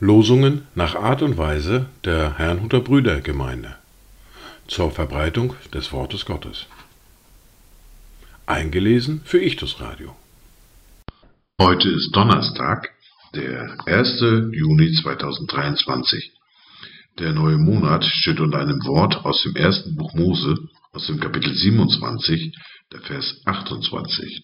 Losungen nach Art und Weise der Herrnhuter Brüdergemeinde zur Verbreitung des Wortes Gottes. Eingelesen für Ichtus Radio. Heute ist Donnerstag, der 1. Juni 2023. Der neue Monat steht unter einem Wort aus dem ersten Buch Mose, aus dem Kapitel 27, der Vers 28.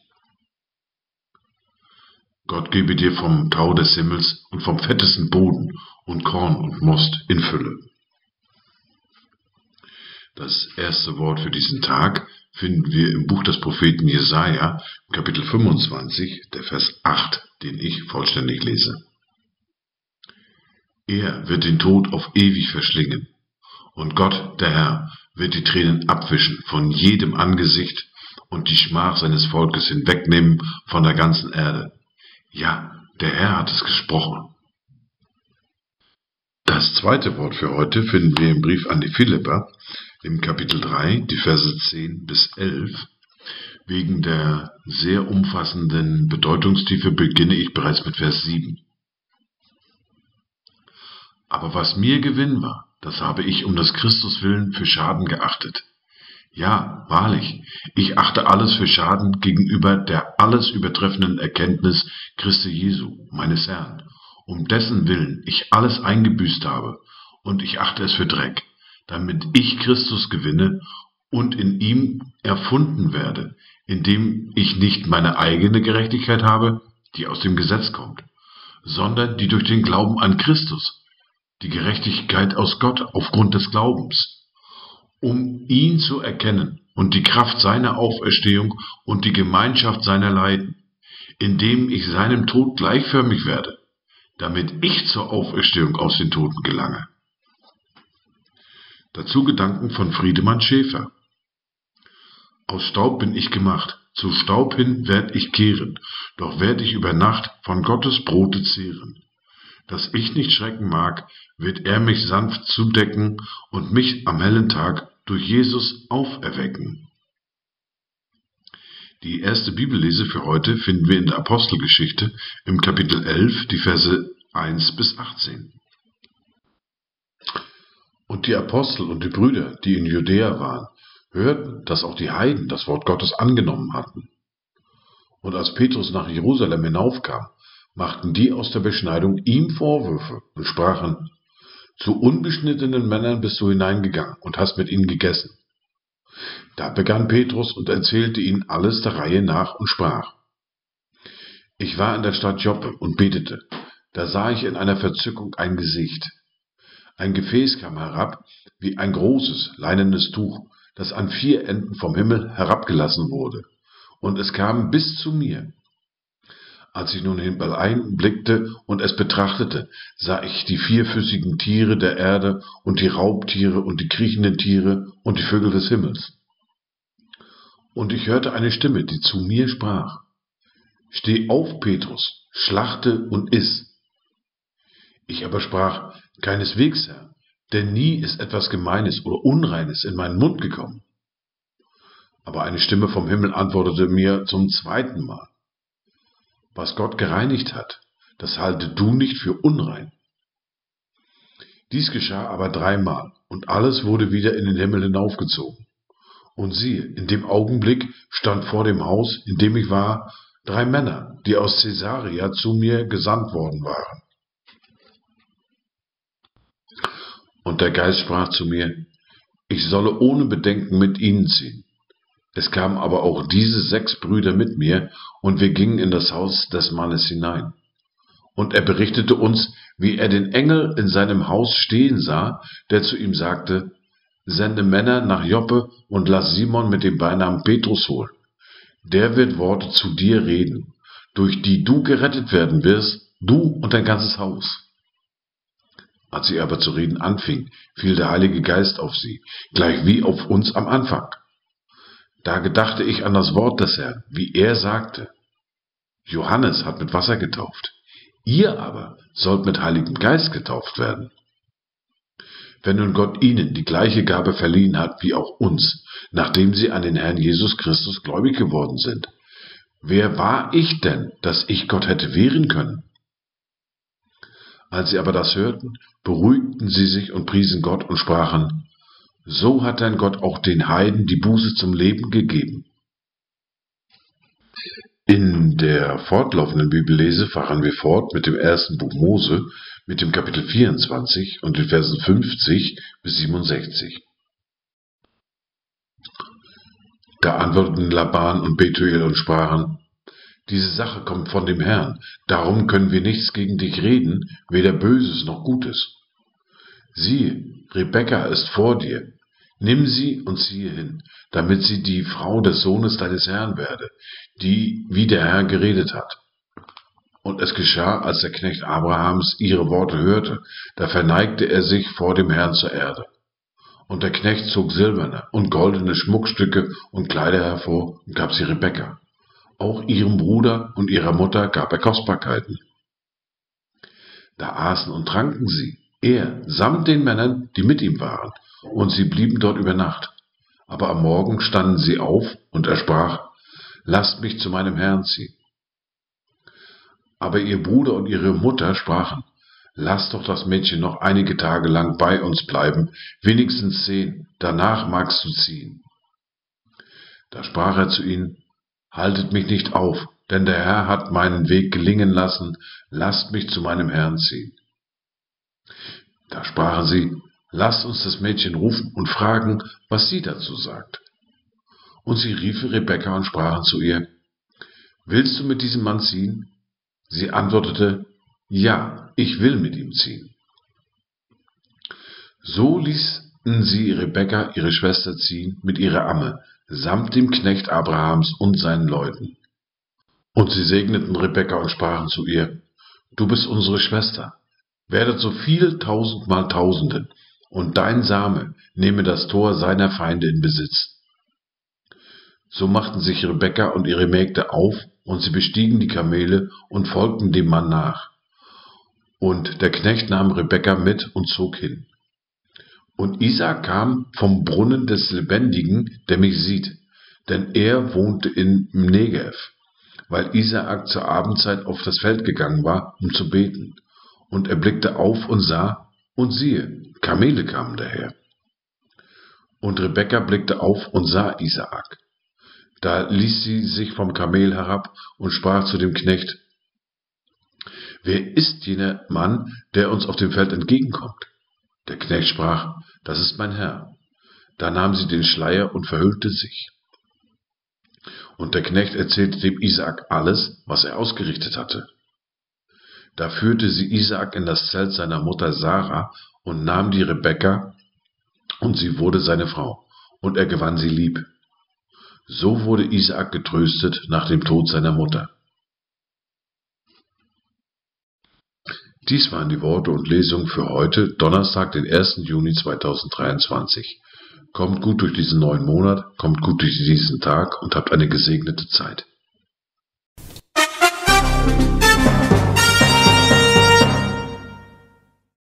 Gott gebe dir vom Tau des Himmels und vom fettesten Boden und Korn und Most in Fülle. Das erste Wort für diesen Tag finden wir im Buch des Propheten Jesaja, Kapitel 25, der Vers 8, den ich vollständig lese. Er wird den Tod auf ewig verschlingen, und Gott, der Herr, wird die Tränen abwischen von jedem Angesicht und die Schmach seines Volkes hinwegnehmen von der ganzen Erde. Ja, der Herr hat es gesprochen. Das zweite Wort für heute finden wir im Brief an die Philipper im Kapitel 3, die Verse 10 bis 11. Wegen der sehr umfassenden Bedeutungstiefe beginne ich bereits mit Vers 7. Aber was mir Gewinn war, das habe ich um des Christus willen für Schaden geachtet. Ja, wahrlich, ich achte alles für Schaden gegenüber der alles übertreffenden Erkenntnis Christi Jesu, meines Herrn, um dessen Willen ich alles eingebüßt habe, und ich achte es für Dreck, damit ich Christus gewinne und in ihm erfunden werde, indem ich nicht meine eigene Gerechtigkeit habe, die aus dem Gesetz kommt, sondern die durch den Glauben an Christus, die Gerechtigkeit aus Gott aufgrund des Glaubens um ihn zu erkennen und die Kraft seiner Auferstehung und die Gemeinschaft seiner Leiden, indem ich seinem Tod gleichförmig werde, damit ich zur Auferstehung aus den Toten gelange. Dazu Gedanken von Friedemann Schäfer. Aus Staub bin ich gemacht, zu Staub hin werd ich kehren, doch werd ich über Nacht von Gottes Brote zehren. Dass ich nicht schrecken mag, wird er mich sanft zudecken und mich am hellen Tag durch Jesus auferwecken. Die erste Bibellese für heute finden wir in der Apostelgeschichte im Kapitel 11, die Verse 1 bis 18. Und die Apostel und die Brüder, die in Judäa waren, hörten, dass auch die Heiden das Wort Gottes angenommen hatten. Und als Petrus nach Jerusalem hinaufkam, machten die aus der Beschneidung ihm Vorwürfe und sprachen, zu unbeschnittenen Männern bist du hineingegangen und hast mit ihnen gegessen. Da begann Petrus und erzählte ihnen alles der Reihe nach und sprach. Ich war in der Stadt Joppe und betete. Da sah ich in einer Verzückung ein Gesicht. Ein Gefäß kam herab, wie ein großes, leinenes Tuch, das an vier Enden vom Himmel herabgelassen wurde. Und es kam bis zu mir. Als ich nun hineinblickte und es betrachtete, sah ich die vierfüßigen Tiere der Erde und die Raubtiere und die kriechenden Tiere und die Vögel des Himmels. Und ich hörte eine Stimme, die zu mir sprach, Steh auf, Petrus, schlachte und iss. Ich aber sprach, keineswegs, Herr, denn nie ist etwas Gemeines oder Unreines in meinen Mund gekommen. Aber eine Stimme vom Himmel antwortete mir zum zweiten Mal, was Gott gereinigt hat, das halte du nicht für unrein. Dies geschah aber dreimal, und alles wurde wieder in den Himmel hinaufgezogen. Und siehe, in dem Augenblick stand vor dem Haus, in dem ich war, drei Männer, die aus Caesarea zu mir gesandt worden waren. Und der Geist sprach zu mir, ich solle ohne Bedenken mit ihnen ziehen. Es kamen aber auch diese sechs Brüder mit mir, und wir gingen in das Haus des Mannes hinein. Und er berichtete uns, wie er den Engel in seinem Haus stehen sah, der zu ihm sagte, Sende Männer nach Joppe und lass Simon mit dem Beinamen Petrus holen. Der wird Worte zu dir reden, durch die du gerettet werden wirst, du und dein ganzes Haus. Als sie aber zu reden anfing, fiel der Heilige Geist auf sie, gleich wie auf uns am Anfang. Da gedachte ich an das Wort des Herrn, wie er sagte, Johannes hat mit Wasser getauft, ihr aber sollt mit Heiligem Geist getauft werden. Wenn nun Gott ihnen die gleiche Gabe verliehen hat wie auch uns, nachdem sie an den Herrn Jesus Christus gläubig geworden sind. Wer war ich denn, dass ich Gott hätte wehren können? Als sie aber das hörten, beruhigten sie sich und priesen Gott und sprachen, so hat dein Gott auch den Heiden die Buße zum Leben gegeben. In der fortlaufenden Bibellese fahren wir fort mit dem ersten Buch Mose, mit dem Kapitel 24 und den Versen 50 bis 67. Da antworteten Laban und Betuel und sprachen, diese Sache kommt von dem Herrn, darum können wir nichts gegen dich reden, weder Böses noch Gutes. Siehe, Rebekka ist vor dir, nimm sie und ziehe hin, damit sie die Frau des Sohnes deines Herrn werde, die wie der Herr geredet hat. Und es geschah, als der Knecht Abrahams ihre Worte hörte, da verneigte er sich vor dem Herrn zur Erde. Und der Knecht zog silberne und goldene Schmuckstücke und Kleider hervor und gab sie Rebekka. Auch ihrem Bruder und ihrer Mutter gab er Kostbarkeiten. Da aßen und tranken sie, er samt den Männern, die mit ihm waren, und sie blieben dort über Nacht. Aber am Morgen standen sie auf, und er sprach, Lasst mich zu meinem Herrn ziehen. Aber ihr Bruder und ihre Mutter sprachen, Lass doch das Mädchen noch einige Tage lang bei uns bleiben, wenigstens zehn, danach magst du ziehen. Da sprach er zu ihnen, Haltet mich nicht auf, denn der Herr hat meinen Weg gelingen lassen, lasst mich zu meinem Herrn ziehen. Da sprachen sie, Lasst uns das Mädchen rufen und fragen, was sie dazu sagt. Und sie riefen Rebekka und sprachen zu ihr, Willst du mit diesem Mann ziehen? Sie antwortete, Ja, ich will mit ihm ziehen. So ließen sie Rebekka, ihre Schwester, ziehen mit ihrer Amme, samt dem Knecht Abrahams und seinen Leuten. Und sie segneten Rebekka und sprachen zu ihr, Du bist unsere Schwester, werdet so viel tausendmal Tausenden, und dein Same nehme das Tor seiner Feinde in Besitz. So machten sich Rebekka und ihre Mägde auf, und sie bestiegen die Kamele und folgten dem Mann nach. Und der Knecht nahm Rebekka mit und zog hin. Und Isaac kam vom Brunnen des Lebendigen, der mich sieht, denn er wohnte in Negev, weil Isaak zur Abendzeit auf das Feld gegangen war, um zu beten. Und er blickte auf und sah, und siehe, Kamele kamen daher. Und Rebekka blickte auf und sah Isaak. Da ließ sie sich vom Kamel herab und sprach zu dem Knecht, Wer ist jener Mann, der uns auf dem Feld entgegenkommt? Der Knecht sprach, das ist mein Herr. Da nahm sie den Schleier und verhüllte sich. Und der Knecht erzählte dem Isaak alles, was er ausgerichtet hatte. Da führte sie Isaak in das Zelt seiner Mutter Sarah und nahm die Rebekka, und sie wurde seine Frau, und er gewann sie lieb. So wurde Isaak getröstet nach dem Tod seiner Mutter. Dies waren die Worte und Lesungen für heute, Donnerstag, den 1. Juni 2023. Kommt gut durch diesen neuen Monat, kommt gut durch diesen Tag und habt eine gesegnete Zeit.